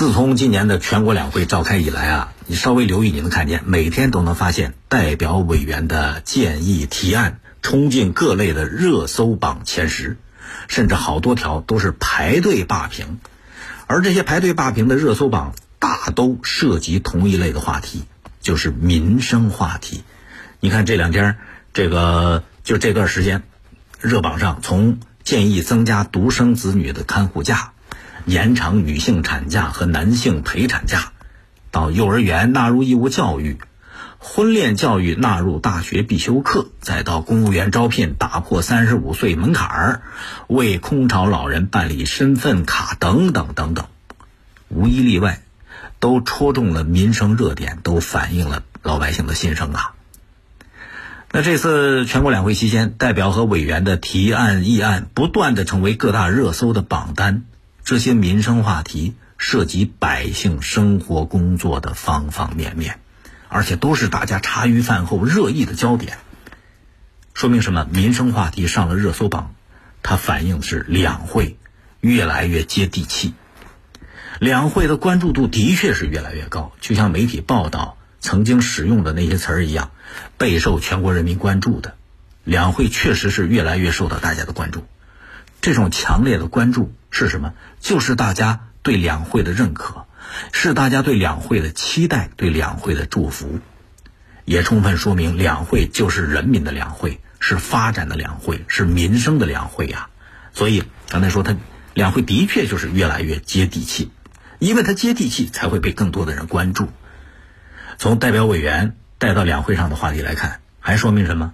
自从今年的全国两会召开以来啊，你稍微留意，你能看见每天都能发现代表委员的建议提案冲进各类的热搜榜前十，甚至好多条都是排队霸屏。而这些排队霸屏的热搜榜，大都涉及同一类的话题，就是民生话题。你看这两天，这个就这段时间，热榜上从建议增加独生子女的看护假。延长女性产假和男性陪产假，到幼儿园纳入义务教育，婚恋教育纳入大学必修课，再到公务员招聘打破三十五岁门槛儿，为空巢老人办理身份卡等等等等，无一例外，都戳中了民生热点，都反映了老百姓的心声啊。那这次全国两会期间，代表和委员的提案议案不断的成为各大热搜的榜单。这些民生话题涉及百姓生活工作的方方面面，而且都是大家茶余饭后热议的焦点。说明什么？民生话题上了热搜榜，它反映的是两会越来越接地气，两会的关注度的确是越来越高。就像媒体报道曾经使用的那些词儿一样，备受全国人民关注的，两会确实是越来越受到大家的关注。这种强烈的关注是什么？就是大家对两会的认可，是大家对两会的期待，对两会的祝福，也充分说明两会就是人民的两会，是发展的两会，是民生的两会呀。所以刚才说，他两会的确就是越来越接地气，因为他接地气，才会被更多的人关注。从代表委员带到两会上的话题来看，还说明什么？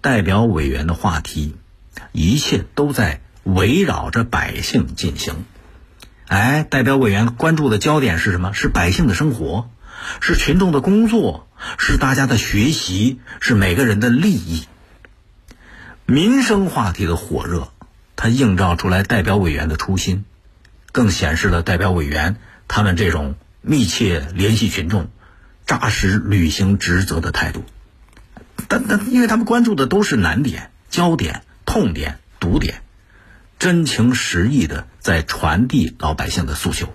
代表委员的话题，一切都在。围绕着百姓进行，哎，代表委员关注的焦点是什么？是百姓的生活，是群众的工作，是大家的学习，是每个人的利益。民生话题的火热，它映照出来代表委员的初心，更显示了代表委员他们这种密切联系群众、扎实履行职责的态度。但但，因为他们关注的都是难点、焦点、痛点、堵点。真情实意的在传递老百姓的诉求，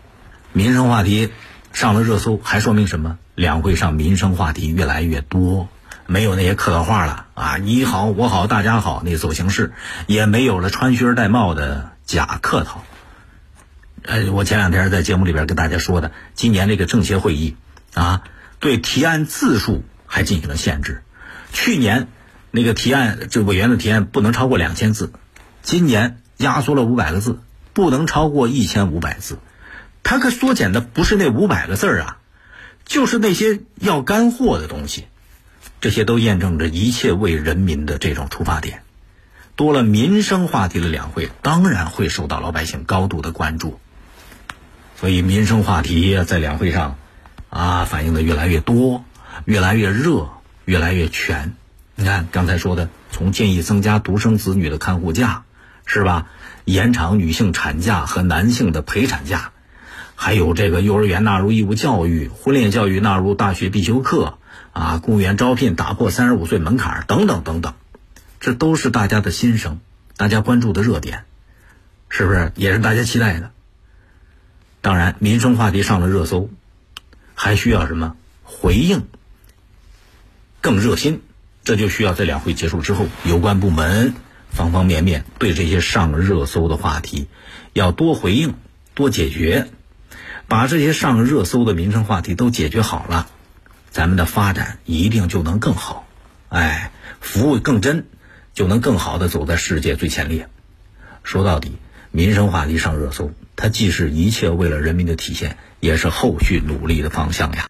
民生话题上了热搜，还说明什么？两会上民生话题越来越多，没有那些客套话了啊！你好，我好，大家好，那走形式，也没有了穿靴戴帽的假客套。呃，我前两天在节目里边跟大家说的，今年这个政协会议啊，对提案字数还进行了限制。去年那个提案，这委员的提案不能超过两千字，今年。压缩了五百个字，不能超过一千五百字。它可缩减的不是那五百个字儿啊，就是那些要干货的东西。这些都验证着一切为人民的这种出发点。多了民生话题的两会，当然会受到老百姓高度的关注。所以民生话题在两会上啊，反映的越来越多，越来越热，越来越全。你看刚才说的，从建议增加独生子女的看护假。是吧？延长女性产假和男性的陪产假，还有这个幼儿园纳入义务教育，婚恋教育纳入大学必修课，啊，公务员招聘打破三十五岁门槛等等等等，这都是大家的心声，大家关注的热点，是不是也是大家期待的？当然，民生话题上了热搜，还需要什么回应？更热心，这就需要在两会结束之后，有关部门。方方面面对这些上热搜的话题，要多回应、多解决，把这些上热搜的民生话题都解决好了，咱们的发展一定就能更好，哎，服务更真，就能更好的走在世界最前列。说到底，民生话题上热搜，它既是一切为了人民的体现，也是后续努力的方向呀。